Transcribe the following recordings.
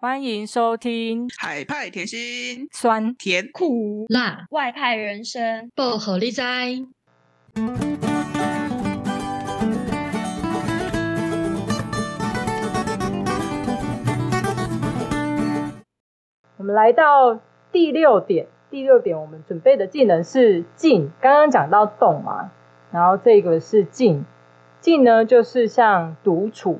欢迎收听海派甜心，酸甜苦辣外派人生，薄荷力哉。我们来到第六点，第六点我们准备的技能是静。刚刚讲到动嘛，然后这个是静，静呢就是像独处。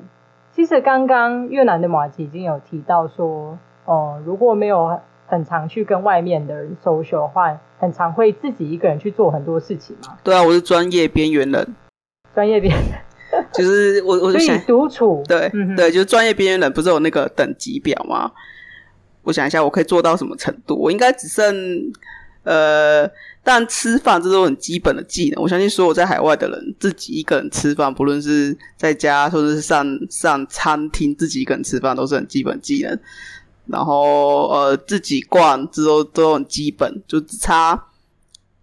其实刚刚越南的马吉已经有提到说，哦、呃，如果没有很常去跟外面的人 social 的话，很常会自己一个人去做很多事情嘛。对啊，我是专业边缘人。专业边缘，就是我，我就想独处。对、嗯、对，就是专业边缘人，不是有那个等级表吗？我想一下，我可以做到什么程度？我应该只剩呃。但吃饭这都很基本的技能，我相信所有在海外的人，自己一个人吃饭，不论是在家或者是上上餐厅，自己一个人吃饭都是很基本技能。然后呃，自己逛这都都很基本，就只差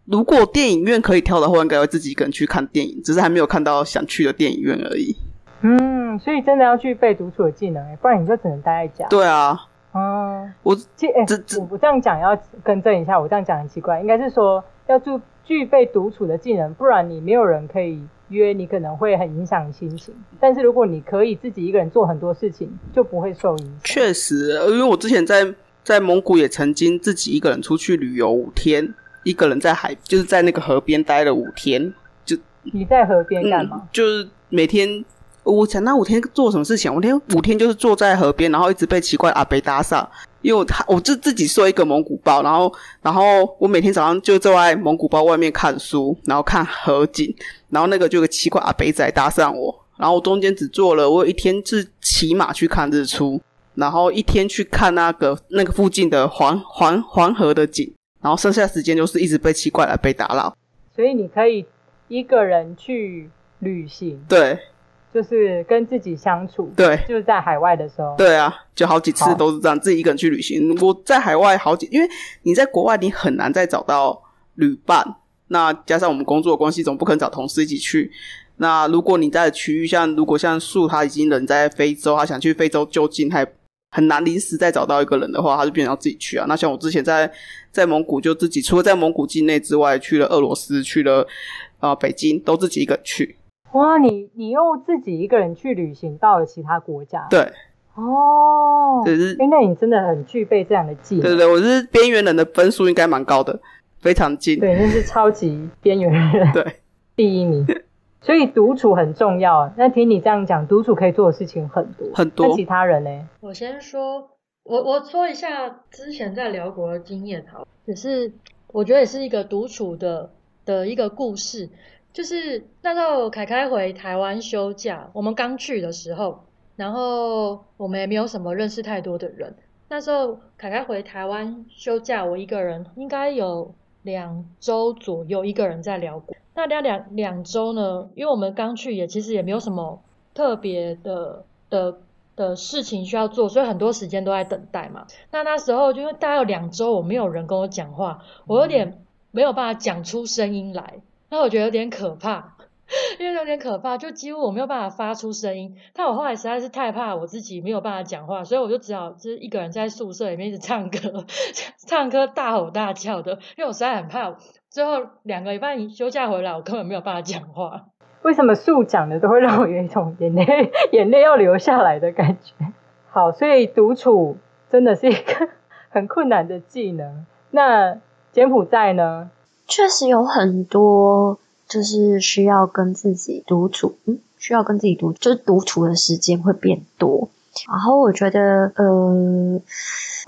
如果电影院可以挑的话，应该会自己一个人去看电影，只是还没有看到想去的电影院而已。嗯，所以真的要具备独处的技能，不然你就只能待在家。对啊。嗯，我这这，我我这样讲要更正一下，我这样讲很奇怪，应该是说要具具备独处的技能，不然你没有人可以约，你可能会很影响心情。但是如果你可以自己一个人做很多事情，就不会受影响。确实，因为我之前在在蒙古也曾经自己一个人出去旅游五天，一个人在海，就是在那个河边待了五天。就你在河边干嘛？嗯，就是每天。我想那五天做什么事情？我天五天就是坐在河边，然后一直被奇怪阿伯搭讪。因为我他我就自己睡一个蒙古包，然后然后我每天早上就坐在蒙古包外面看书，然后看河景，然后那个就有个奇怪阿北仔搭讪我，然后我中间只做了我有一天是骑马去看日出，然后一天去看那个那个附近的黄黄黄河的景，然后剩下时间就是一直被奇怪的阿伯打扰。所以你可以一个人去旅行。对。就是跟自己相处，对，就是在海外的时候，对啊，就好几次都是这样，自己一个人去旅行。我在海外好几，因为你在国外，你很难再找到旅伴。那加上我们工作的关系，总不可能找同事一起去。那如果你在区域，像如果像树他已经人在非洲，他想去非洲就近，还很难临时再找到一个人的话，他就变成要自己去啊。那像我之前在在蒙古，就自己除了在蒙古境内之外，去了俄罗斯，去了啊、呃、北京，都自己一个人去。哇，你你又自己一个人去旅行到了其他国家？对，哦，就是，因为你真的很具备这样的技能。对对对，我是边缘人的分数应该蛮高的，非常近。对，那是超级边缘人。对，第一名。所以独处很重要。那听你这样讲，独处可以做的事情很多很多。那其他人呢？我先说，我我说一下之前在辽国的经验，好，也是我觉得也是一个独处的的一个故事。就是那时候凯凯回台湾休假，我们刚去的时候，然后我们也没有什么认识太多的人。那时候凯凯回台湾休假，我一个人应该有两周左右，一个人在聊国。那两两两周呢，因为我们刚去也其实也没有什么特别的的的事情需要做，所以很多时间都在等待嘛。那那时候就因为大概有两周，我没有人跟我讲话，我有点没有办法讲出声音来。那我觉得有点可怕，因为有点可怕，就几乎我没有办法发出声音。但我后来实在是太怕我自己没有办法讲话，所以我就只好就是一个人在宿舍里面一直唱歌，唱歌大吼大叫的，因为我实在很怕。最后两个礼拜休假回来，我根本没有办法讲话。为什么树讲的都会让我有一种眼泪眼泪要流下来的感觉？好，所以独处真的是一个 很困难的技能。那柬埔寨呢？确实有很多，就是需要跟自己独处，嗯，需要跟自己独，就是独处的时间会变多。然后我觉得，呃，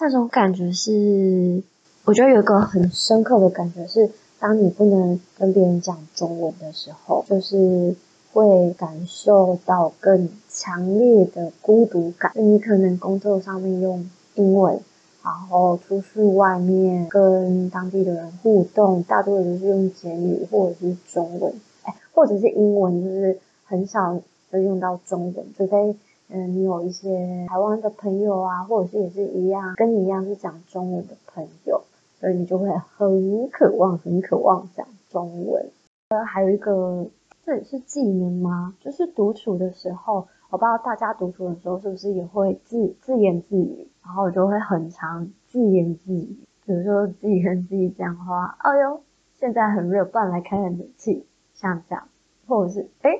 那种感觉是，我觉得有一个很深刻的感觉是，当你不能跟别人讲中文的时候，就是会感受到更强烈的孤独感。你可能工作上面用英文。然后出去外面跟当地的人互动，大多都是用简语或者是中文，哎，或者是英文，就是很少会用到中文。除非嗯，你有一些台湾的朋友啊，或者是也是一样跟你一样是讲中文的朋友，所以你就会很渴望、很渴望讲中文。呃，还有一个，这也是技能吗？就是独处的时候，我不知道大家独处的时候是不是也会自自言自语。然后我就会很常自言自语，比如说自己跟自己讲话，哎呦，现在很热，不然来开冷气，像这样，或者是哎，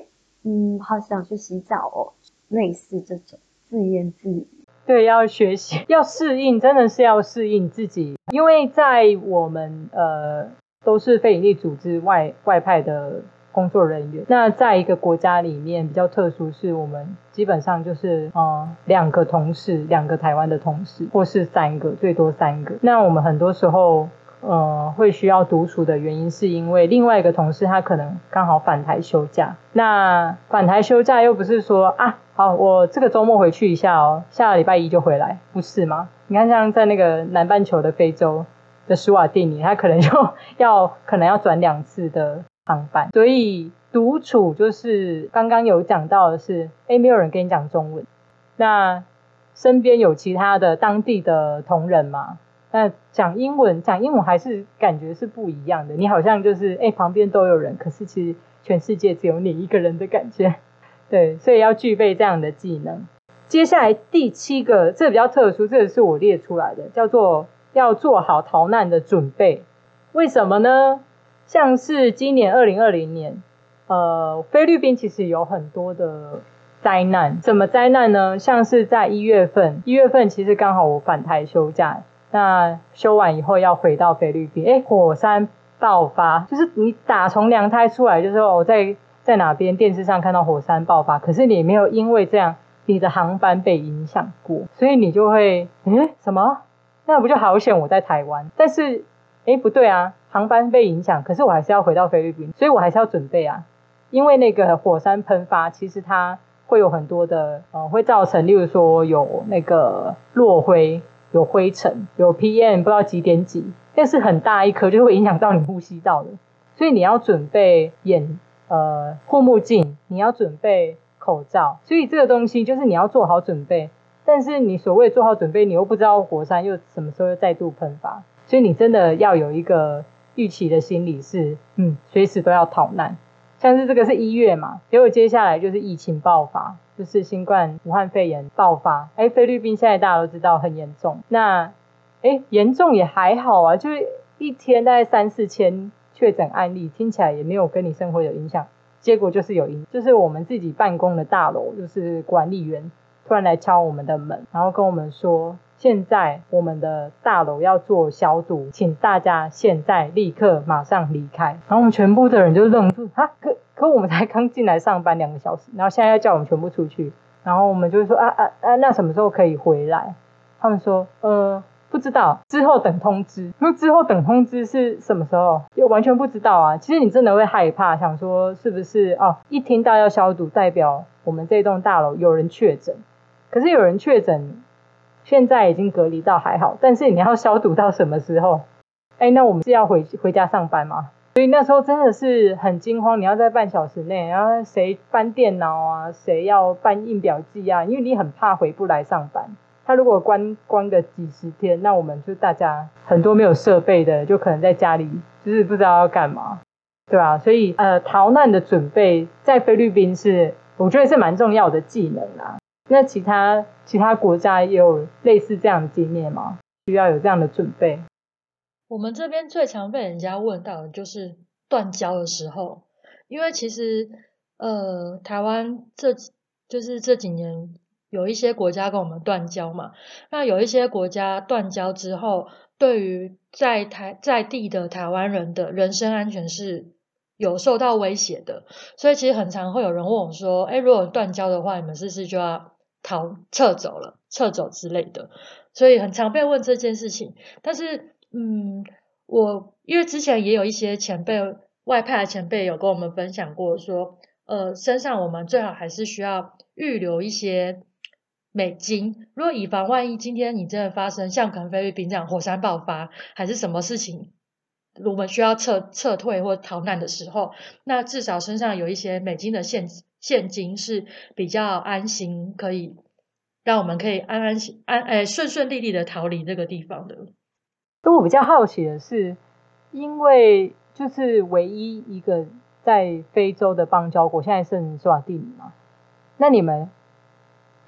嗯，好想去洗澡哦，类似这种自言自语。对，要学习，要适应，真的是要适应自己，因为在我们呃都是非营利组织外外派的。工作人员，那在一个国家里面比较特殊，是我们基本上就是呃两个同事，两个台湾的同事，或是三个，最多三个。那我们很多时候呃会需要独处的原因，是因为另外一个同事他可能刚好返台休假。那返台休假又不是说啊，好，我这个周末回去一下哦，下个礼拜一就回来，不是吗？你看像在那个南半球的非洲的史瓦蒂尼，他可能就 要可能要转两次的。航班，所以独处就是刚刚有讲到的是，诶，没有人跟你讲中文，那身边有其他的当地的同仁嘛？那讲英文，讲英文还是感觉是不一样的。你好像就是，诶，旁边都有人，可是其实全世界只有你一个人的感觉。对，所以要具备这样的技能。接下来第七个，这个比较特殊，这个是我列出来的，叫做要做好逃难的准备。为什么呢？像是今年二零二零年，呃，菲律宾其实有很多的灾难。什么灾难呢？像是在一月份，一月份其实刚好我返台休假，那休完以后要回到菲律宾，诶，火山爆发，就是你打从娘胎出来，就是我在在哪边电视上看到火山爆发，可是你没有因为这样你的航班被影响过，所以你就会，诶，什么？那不就好险我在台湾？但是，诶，不对啊。航班被影响，可是我还是要回到菲律宾，所以我还是要准备啊。因为那个火山喷发，其实它会有很多的呃，会造成，例如说有那个落灰、有灰尘、有 PM 不知道几点几，但是很大一颗就会影响到你呼吸道的。所以你要准备眼呃护目镜，你要准备口罩。所以这个东西就是你要做好准备，但是你所谓做好准备，你又不知道火山又什么时候又再度喷发，所以你真的要有一个。预期的心理是，嗯，随时都要逃难。像是这个是一月嘛，结果接下来就是疫情爆发，就是新冠武汉肺炎爆发。哎，菲律宾现在大家都知道很严重。那，哎，严重也还好啊，就是一天大概三四千确诊案例，听起来也没有跟你生活有影响。结果就是有影，就是我们自己办公的大楼，就是管理员突然来敲我们的门，然后跟我们说。现在我们的大楼要做消毒，请大家现在立刻马上离开。然后我们全部的人就愣住，啊，可可我们才刚进来上班两个小时，然后现在要叫我们全部出去。然后我们就说啊啊啊，那什么时候可以回来？他们说，呃，不知道，之后等通知。那之后等通知是什么时候？又完全不知道啊。其实你真的会害怕，想说是不是哦？一听到要消毒，代表我们这栋大楼有人确诊。可是有人确诊。现在已经隔离到还好，但是你要消毒到什么时候？哎，那我们是要回回家上班吗？所以那时候真的是很惊慌，你要在半小时内，然后谁搬电脑啊，谁要搬印表机啊？因为你很怕回不来上班。他如果关关个几十天，那我们就大家很多没有设备的，就可能在家里就是不知道要干嘛，对吧？所以呃，逃难的准备在菲律宾是我觉得是蛮重要的技能啦。那其他其他国家也有类似这样的经验吗？需要有这样的准备？我们这边最常被人家问到的就是断交的时候，因为其实呃，台湾这就是这几年有一些国家跟我们断交嘛，那有一些国家断交之后，对于在台在地的台湾人的人身安全是有受到威胁的，所以其实很常会有人问我说：“哎，如果断交的话，你们是不是就要？”逃撤走了，撤走之类的，所以很常被问这件事情。但是，嗯，我因为之前也有一些前辈，外派的前辈有跟我们分享过，说，呃，身上我们最好还是需要预留一些美金，如果以防万一，今天你真的发生像可能菲律宾这样火山爆发，还是什么事情，我们需要撤撤退或逃难的时候，那至少身上有一些美金的现。现金是比较安心，可以让我们可以安安心安诶顺顺利利的逃离这个地方的。那我比较好奇的是，因为就是唯一一个在非洲的邦交国，现在是史瓦蒂尼嘛？那你们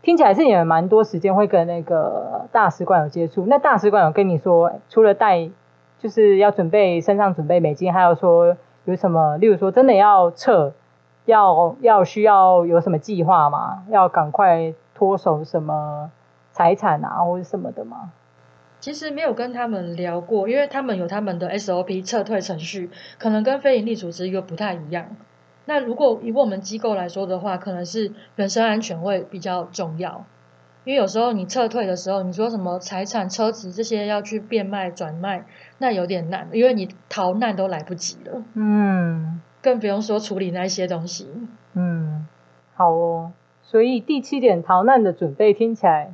听起来是你们蛮多时间会跟那个大使馆有接触。那大使馆有跟你说，除了带，就是要准备身上准备美金，还有说有什么，例如说真的要撤，要要需要有什么计划吗？要赶快脱手什么财产啊，或者什么的吗？其实没有跟他们聊过，因为他们有他们的 SOP 撤退程序，可能跟非营利组织又不太一样。那如果以我们机构来说的话，可能是人身安全会比较重要，因为有时候你撤退的时候，你说什么财产、车子这些要去变卖、转卖，那有点难，因为你逃难都来不及了。嗯，更不用说处理那些东西。嗯，好哦。所以第七点逃难的准备听起来。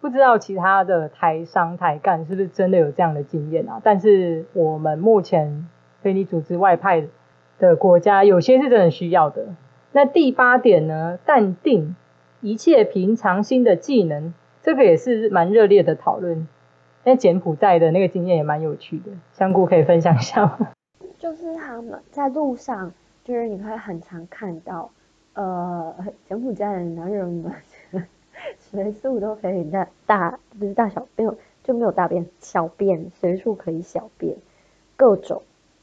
不知道其他的台商台干是不是真的有这样的经验啊？但是我们目前非营利组织外派的国家，有些是真的需要的。那第八点呢？淡定一切平常心的技能，这个也是蛮热烈的讨论。那柬埔寨的那个经验也蛮有趣的，香菇可以分享一下吗？就是他们在路上，就是你会很常看到，呃，柬埔寨的男人们。随处都可以大大，不是大小便，就没有大便，小便随处可以小便，各种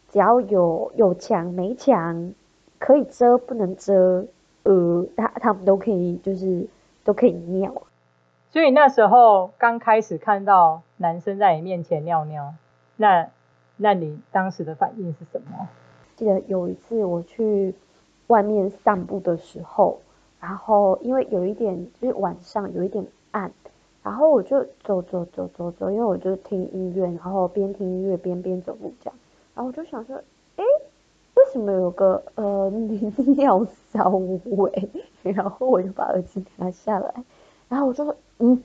只要有有墙没墙，可以遮不能遮，呃，他他们都可以，就是都可以尿。所以那时候刚开始看到男生在你面前尿尿，那那你当时的反应是什么？记得有一次我去外面散步的时候。然后因为有一点就是晚上有一点暗，然后我就走走走走走，因为我就听音乐，然后边听音乐边边走路这样，然后我就想说，哎，为什么有个呃 尿骚味？然后我就把耳机拿下来，然后我就说，嗯，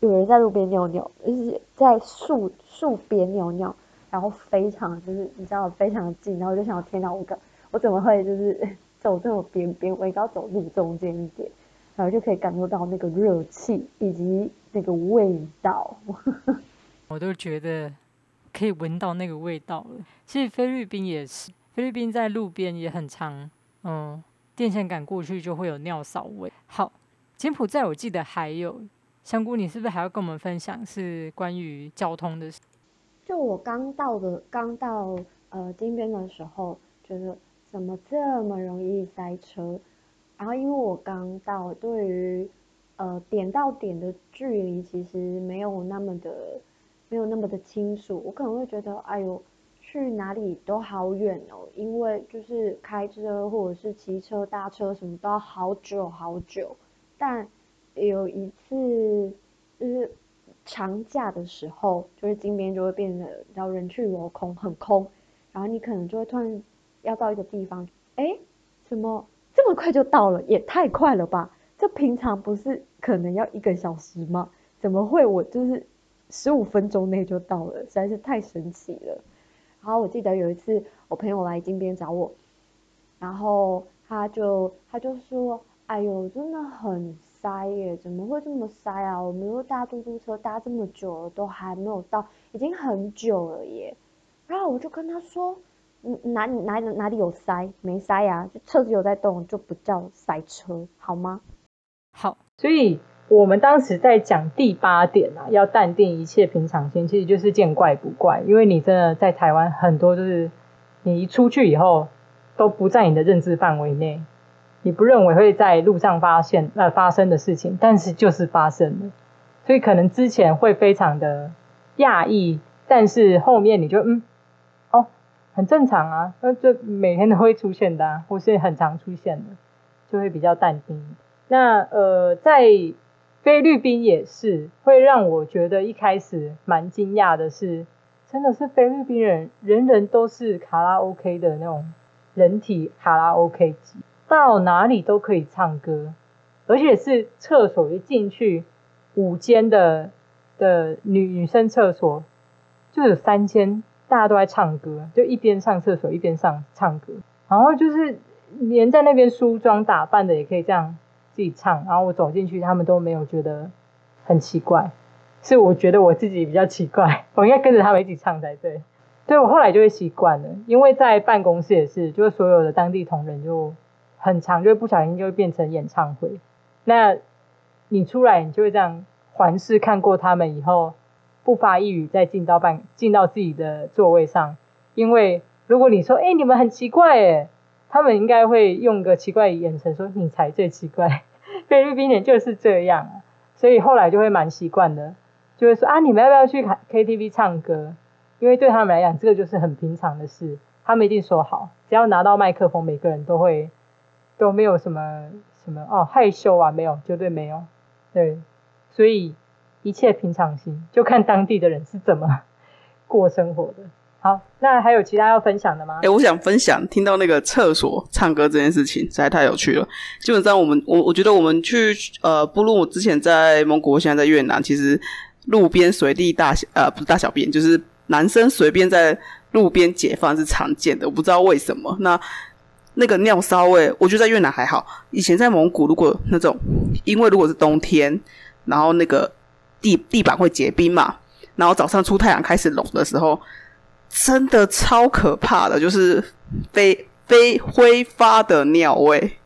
有人在路边尿尿，就是在树树边尿尿，然后非常就是你知道非常近，然后我就想，天哪，我我怎么会就是。走这种边边，我应该走路中间一点，然后就可以感受到那个热气以及那个味道。我都觉得可以闻到那个味道了。其实菲律宾也是，菲律宾在路边也很常，嗯，电线杆过去就会有尿骚味。好，柬埔寨我记得还有香菇，你是不是还要跟我们分享是关于交通的事？就我刚到的，刚到呃金边的时候，觉得。怎么这么容易塞车？然后因为我刚到，对于呃点到点的距离其实没有那么的没有那么的清楚，我可能会觉得哎呦去哪里都好远哦，因为就是开车或者是骑车搭车什么都要好久好久。但有一次就是长假的时候，就是金边就会变得然后人去楼空很空，然后你可能就会突然。要到一个地方，哎，怎么这么快就到了？也太快了吧！这平常不是可能要一个小时吗？怎么会我就是十五分钟内就到了？实在是太神奇了。然后我记得有一次我朋友来金边找我，然后他就他就说：“哎呦，真的很塞耶！怎么会这么塞啊？我们又搭嘟嘟车搭这么久了，都还没有到，已经很久了耶。”然后我就跟他说。嗯，哪里哪里哪里有塞？没塞呀，就车子有在动，就不叫塞车，好吗？好，所以我们当时在讲第八点啊，要淡定，一切平常心，其实就是见怪不怪。因为你真的在台湾很多，就是你一出去以后都不在你的认知范围内，你不认为会在路上发现呃发生的事情，但是就是发生了，所以可能之前会非常的讶异，但是后面你就嗯。哦很正常啊，那就每天都会出现的啊，或是很常出现的，就会比较淡定。那呃，在菲律宾也是会让我觉得一开始蛮惊讶的是，真的是菲律宾人人人都是卡拉 OK 的那种人体卡拉 OK 机，到哪里都可以唱歌，而且是厕所一进去五间的的女女生厕所就有三间。大家都在唱歌，就一边上厕所一边上唱歌，然后就是连在那边梳妆打扮的也可以这样自己唱，然后我走进去，他们都没有觉得很奇怪，是我觉得我自己比较奇怪，我应该跟着他们一起唱才对。对，我后来就会习惯了，因为在办公室也是，就是所有的当地同仁就很长，就会不小心就会变成演唱会。那你出来，你就会这样环视看过他们以后，不发一语，再进到办进到自己的座位上。因为如果你说，哎，你们很奇怪，诶，他们应该会用个奇怪的眼神说，你才最奇怪。菲律宾人就是这样，所以后来就会蛮习惯的，就会说啊，你们要不要去 KTV 唱歌？因为对他们来讲，这个就是很平常的事，他们一定说好，只要拿到麦克风，每个人都会都没有什么什么哦害羞啊，没有，绝对没有，对，所以一切平常心，就看当地的人是怎么 过生活的。好，那还有其他要分享的吗？哎、我想分享听到那个厕所唱歌这件事情，实在太有趣了。基本上，我们我我觉得我们去呃，不论我之前在蒙古，现在在越南，其实路边随地大小呃不是大小便，就是男生随便在路边解放是常见的。我不知道为什么，那那个尿骚味，我觉得在越南还好。以前在蒙古，如果那种因为如果是冬天，然后那个地地板会结冰嘛，然后早上出太阳开始冷的时候。真的超可怕的，就是非非挥发的尿味，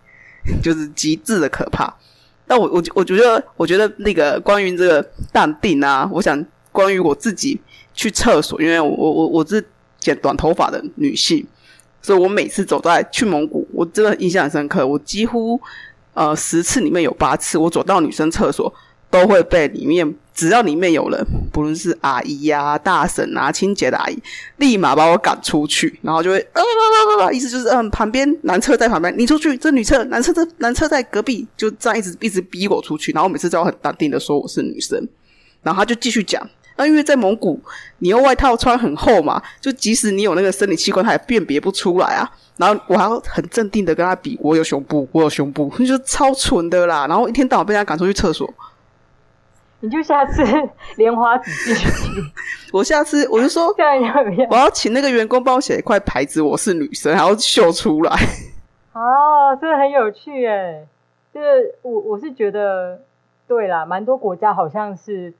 就是极致的可怕。但我我我觉得，我觉得那个关于这个淡定啊，我想关于我自己去厕所，因为我我我是剪短头发的女性，所以我每次走在去蒙古，我真的印象很深刻。我几乎呃十次里面有八次，我走到女生厕所都会被里面。只要里面有人，不论是阿姨呀、啊、大婶啊、清洁的阿姨，立马把我赶出去，然后就会啊啊啊啊！意思就是，嗯，旁边男厕在旁边，你出去，这女厕，男厕这男厕在隔壁，就这样一直一直逼我出去。然后我每次都要很淡定的说我是女生，然后他就继续讲，那因为在蒙古，你用外套穿很厚嘛，就即使你有那个生理器官，他也辨别不出来啊。然后我还要很镇定的跟他比，我有胸部，我有胸部，就超蠢的啦。然后一天到晚被他赶出去厕所。你就下次莲花指进去。我下次我就说，我要请那个员工帮我写一块牌子，我是女生，然后秀出来。哦，真的很有趣哎。就是我我是觉得，对啦，蛮多国家好像是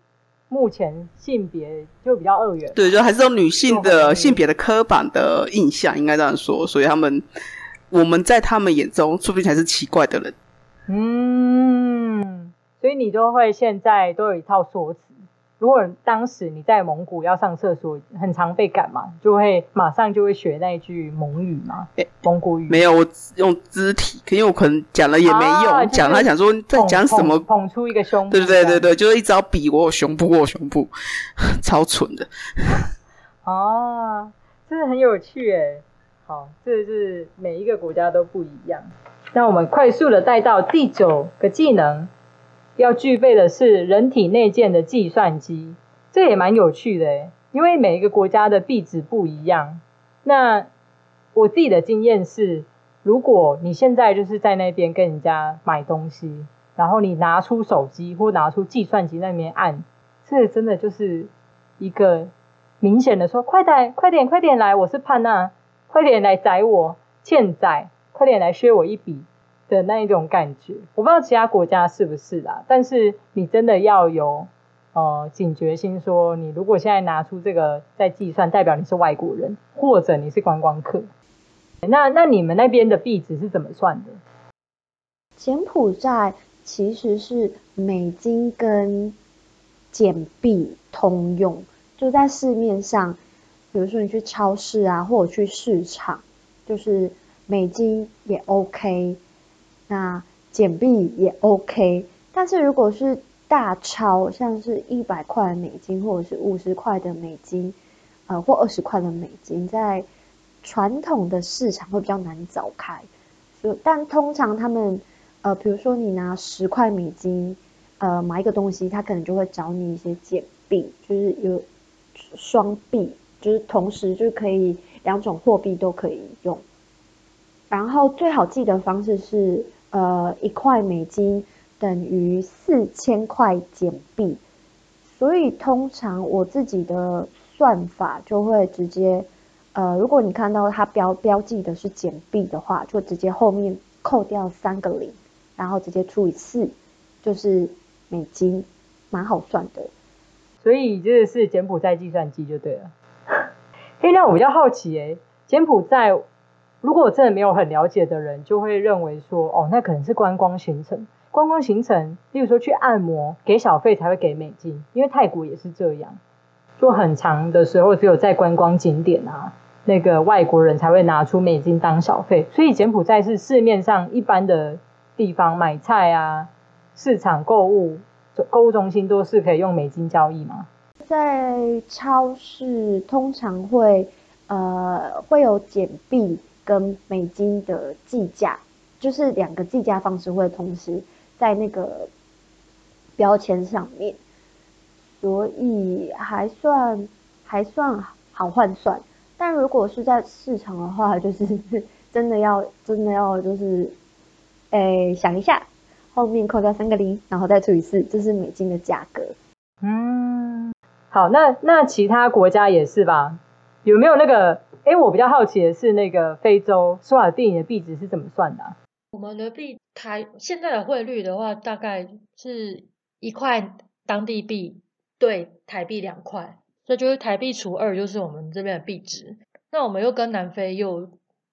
目前性别就比较二元。对，就还是有女性的性别的刻板的印象，应该这样说。所以他们我们在他们眼中，说不定才是奇怪的人。嗯。所以你都会现在都有一套说辞。如果当时你在蒙古要上厕所，很常被赶嘛，就会马上就会学那一句蒙语嘛，欸、蒙古语。没有，我用肢体，因为我可能讲了也没用，讲、他想说在讲什么捧，捧出一个胸部。对对对对，就是一直要比我有胸部，我有胸部，超蠢的。啊，真的很有趣诶。好，这是每一个国家都不一样。那我们快速的带到第九个技能。要具备的是人体内建的计算机，这也蛮有趣的，因为每一个国家的币值不一样。那我自己的经验是，如果你现在就是在那边跟人家买东西，然后你拿出手机或拿出计算机那边按，这真的就是一个明显的说，快点，快点，快点来，我是潘娜，快点来宰我，欠宰，快点来削我一笔。的那一种感觉，我不知道其他国家是不是啦，但是你真的要有呃警觉心，说你如果现在拿出这个在计算，代表你是外国人，或者你是观光客。那那你们那边的币值是怎么算的？柬埔寨其实是美金跟柬币通用，就在市面上，比如说你去超市啊，或者去市场，就是美金也 OK。那柬币也 OK，但是如果是大钞，像是一百块美金或者是五十块的美金，呃，或二十块的美金，在传统的市场会比较难找开。所以，但通常他们，呃，比如说你拿十块美金，呃，买一个东西，他可能就会找你一些柬币，就是有双币，就是同时就可以两种货币都可以用。然后最好记的方式是，呃，一块美金等于四千块柬币，所以通常我自己的算法就会直接，呃，如果你看到它标标记的是柬币的话，就直接后面扣掉三个零，然后直接除以四，就是美金，蛮好算的。所以这是柬埔寨计算机就对了。嘿，那我比较好奇诶，柬埔寨。如果我真的没有很了解的人，就会认为说，哦，那可能是观光行程。观光行程，例如说去按摩，给小费才会给美金，因为泰国也是这样，做很长的时候，只有在观光景点啊，那个外国人才会拿出美金当小费，所以柬埔寨是市面上一般的地方买菜啊，市场购物、购物中心都是可以用美金交易吗？在超市通常会呃会有柬币跟美金的计价，就是两个计价方式会同时。在那个标签上面，所以还算还算好换算。但如果是在市场的话，就是 真的要真的要就是，诶想一下，后面扣掉三个零，然后再除以四，这是美金的价格。嗯，好，那那其他国家也是吧？有没有那个？诶我比较好奇的是，那个非洲苏瓦蒂尼的币值是怎么算的啊？我们的币台现在的汇率的话，大概是一块当地币对台币两块，所以就是台币除二就是我们这边的币值。那我们又跟南非又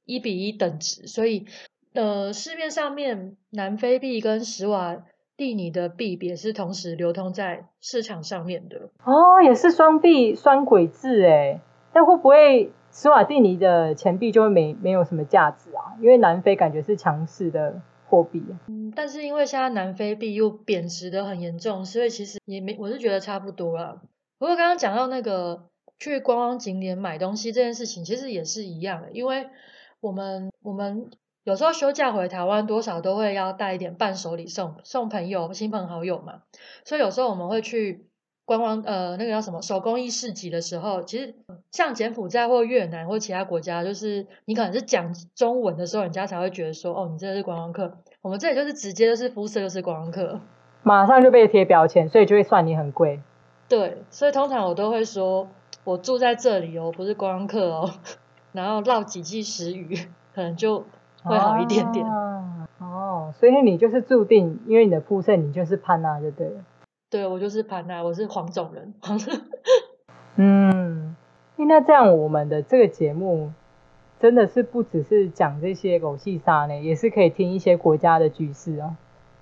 一比一等值，所以呃市面上面南非币跟史瓦蒂尼的币也是同时流通在市场上面的。哦，也是双币双轨制哎，那会不会？斯瓦蒂尼的钱币就会没没有什么价值啊，因为南非感觉是强势的货币。嗯，但是因为现在南非币又贬值的很严重，所以其实也没，我是觉得差不多了。不过刚刚讲到那个去观光景点买东西这件事情，其实也是一样的，因为我们我们有时候休假回台湾，多少都会要带一点伴手礼送送朋友、亲朋好友嘛，所以有时候我们会去。观光呃，那个叫什么手工艺市集的时候，其实像柬埔寨或越南或其他国家，就是你可能是讲中文的时候，人家才会觉得说，哦，你这是观光客。我们这里就是直接就是肤色就是观光客，马上就被贴标签，所以就会算你很贵。对，所以通常我都会说，我住在这里哦，不是观光客哦，然后唠几句时语，可能就会好一点点。啊、哦，所以你就是注定，因为你的肤色，你就是潘娜，就对了。对，我就是潘娜，我是黄种人。嗯，那这样我们的这个节目真的是不只是讲这些狗戏沙呢，也是可以听一些国家的局势哦，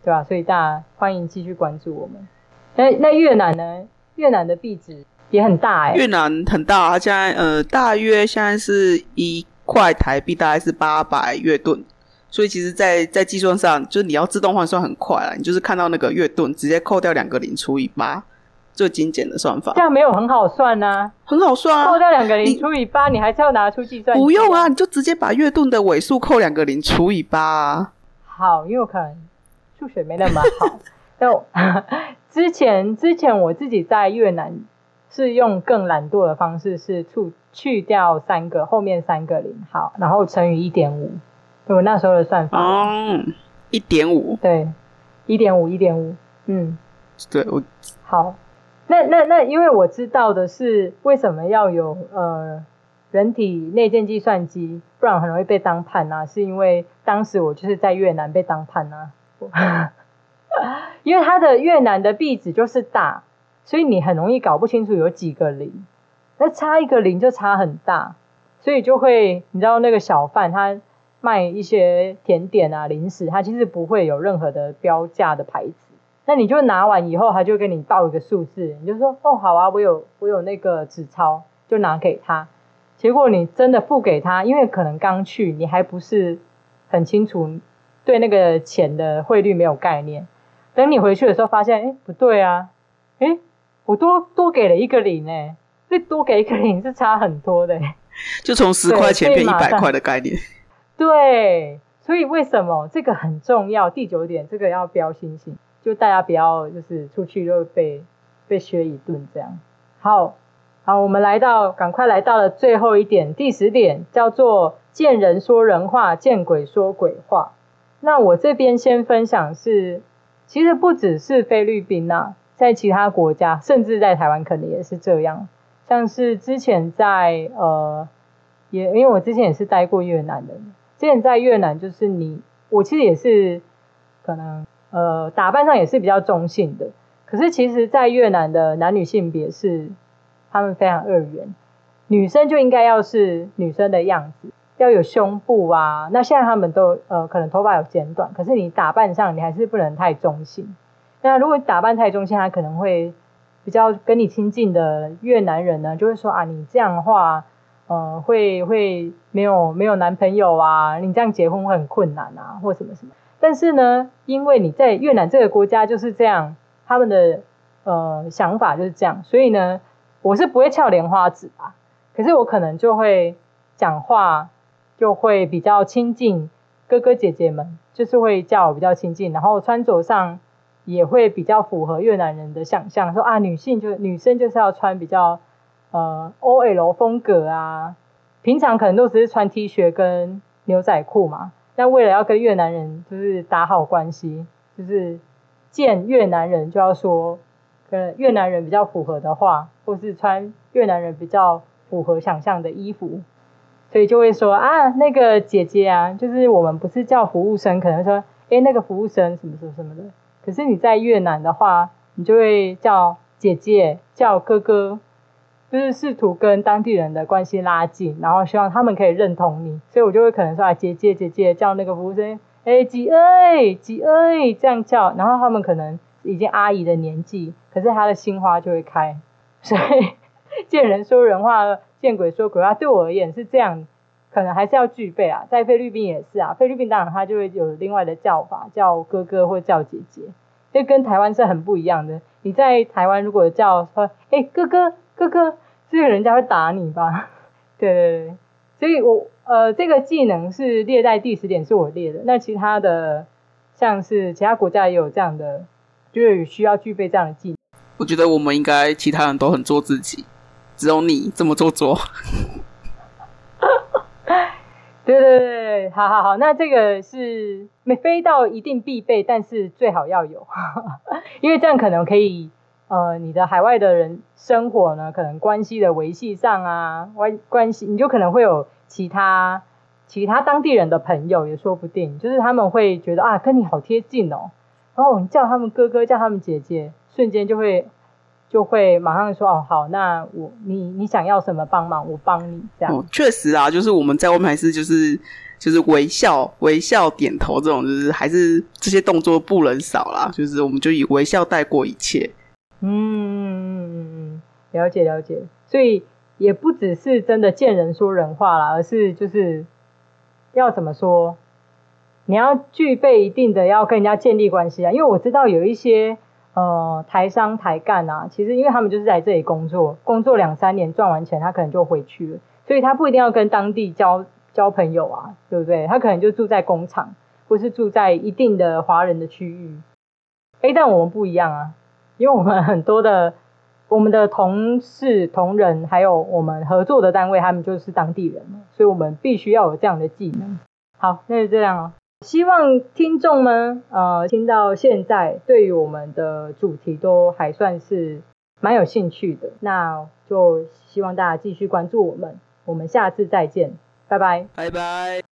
对吧？所以大家欢迎继续关注我们。那那越南呢？越南的币值也很大哎、欸。越南很大，它现在呃大约现在是一块台币大概是八百越盾。所以其实在，在在计算上，就是你要自动换算很快啦。你就是看到那个月盾，直接扣掉两个零除以八，最精简的算法。这样没有很好算啊，很好算啊。扣掉两个零除以八，你还是要拿出计算机。不用啊，你就直接把月盾的尾数扣两个零除以八啊。好，因为我可能数学没那么好。但我 之前之前我自己在越南是用更懒惰的方式，是去去掉三个后面三个零，好，然后乘以一点五。我那时候的算法。哦，一点五，对，一点五，一点五，嗯，对，我。好，那那那，因为我知道的是为什么要有呃人体内建计算机，不然很容易被当叛啊，是因为当时我就是在越南被当叛啊，因为它的越南的币值就是大，所以你很容易搞不清楚有几个零，那差一个零就差很大，所以就会你知道那个小贩他。卖一些甜点啊、零食，它其实不会有任何的标价的牌子。那你就拿完以后，他就给你报一个数字，你就说哦，好啊，我有我有那个纸钞，就拿给他。结果你真的付给他，因为可能刚去，你还不是很清楚，对那个钱的汇率没有概念。等你回去的时候，发现哎不对啊，哎我多多给了一个零哎，这多给一个零是差很多的，就从十块钱变一百块的概念。对，所以为什么这个很重要？第九点，这个要标星星，就大家不要就是出去就被被削一顿这样。好，好，我们来到，赶快来到了最后一点，第十点叫做见人说人话，见鬼说鬼话。那我这边先分享是，其实不只是菲律宾呐、啊，在其他国家，甚至在台湾可能也是这样。像是之前在呃，也因为我之前也是待过越南的。之前在越南，就是你，我其实也是可能呃打扮上也是比较中性的，可是其实，在越南的男女性别是他们非常二元，女生就应该要是女生的样子，要有胸部啊。那现在他们都呃可能头发有剪短，可是你打扮上你还是不能太中性。那如果打扮太中性，他可能会比较跟你亲近的越南人呢，就会说啊，你这样的话，呃，会会没有没有男朋友啊，你这样结婚会很困难啊，或什么什么。但是呢，因为你在越南这个国家就是这样，他们的呃想法就是这样，所以呢，我是不会翘莲花指啊。可是我可能就会讲话，就会比较亲近哥哥姐姐们，就是会叫我比较亲近，然后穿着上也会比较符合越南人的想象，说啊，女性就女生就是要穿比较呃 OL 风格啊，平常可能都只是穿 T 恤跟牛仔裤嘛。那为了要跟越南人就是打好关系，就是见越南人就要说跟越南人比较符合的话，或是穿越南人比较符合想象的衣服，所以就会说啊，那个姐姐啊，就是我们不是叫服务生，可能说诶，那个服务生什么什么什么的。可是你在越南的话，你就会叫姐姐，叫哥哥。就是试图跟当地人的关系拉近，然后希望他们可以认同你，所以我就会可能说啊，姐姐姐姐叫那个服务生，哎，姐哎，姐哎，这样叫，然后他们可能已经阿姨的年纪，可是他的心花就会开，所以见人说人话，见鬼说鬼话，对我而言是这样，可能还是要具备啊，在菲律宾也是啊，菲律宾当然他就会有另外的叫法，叫哥哥或叫姐姐，就跟台湾是很不一样的。你在台湾如果叫说，哎，哥哥。哥哥，这个人家会打你吧？对对对，所以我呃，这个技能是列在第十点，是我列的。那其他的，像是其他国家也有这样的，就是需要具备这样的技能。我觉得我们应该其他人都很做自己，只有你这么做作。对对对，好好好，那这个是没非到一定必备，但是最好要有，因为这样可能可以。呃，你的海外的人生活呢，可能关系的维系上啊，关关系你就可能会有其他其他当地人的朋友也说不定，就是他们会觉得啊，跟你好贴近哦，然后你叫他们哥哥，叫他们姐姐，瞬间就会就会马上说哦，好，那我你你想要什么帮忙，我帮你这样。哦，确实啊，就是我们在外面还是就是就是微笑微笑点头这种，就是还是这些动作不能少啦，就是我们就以微笑带过一切。嗯嗯嗯，了解了解，所以也不只是真的见人说人话啦，而是就是要怎么说，你要具备一定的要跟人家建立关系啊。因为我知道有一些呃台商台干啊，其实因为他们就是在这里工作，工作两三年赚完钱，他可能就回去了，所以他不一定要跟当地交交朋友啊，对不对？他可能就住在工厂，或是住在一定的华人的区域。诶，但我们不一样啊。因为我们很多的我们的同事、同仁，还有我们合作的单位，他们就是当地人，所以我们必须要有这样的技能。好，那就这样哦。希望听众们呃听到现在，对于我们的主题都还算是蛮有兴趣的。那就希望大家继续关注我们，我们下次再见，拜拜，拜拜。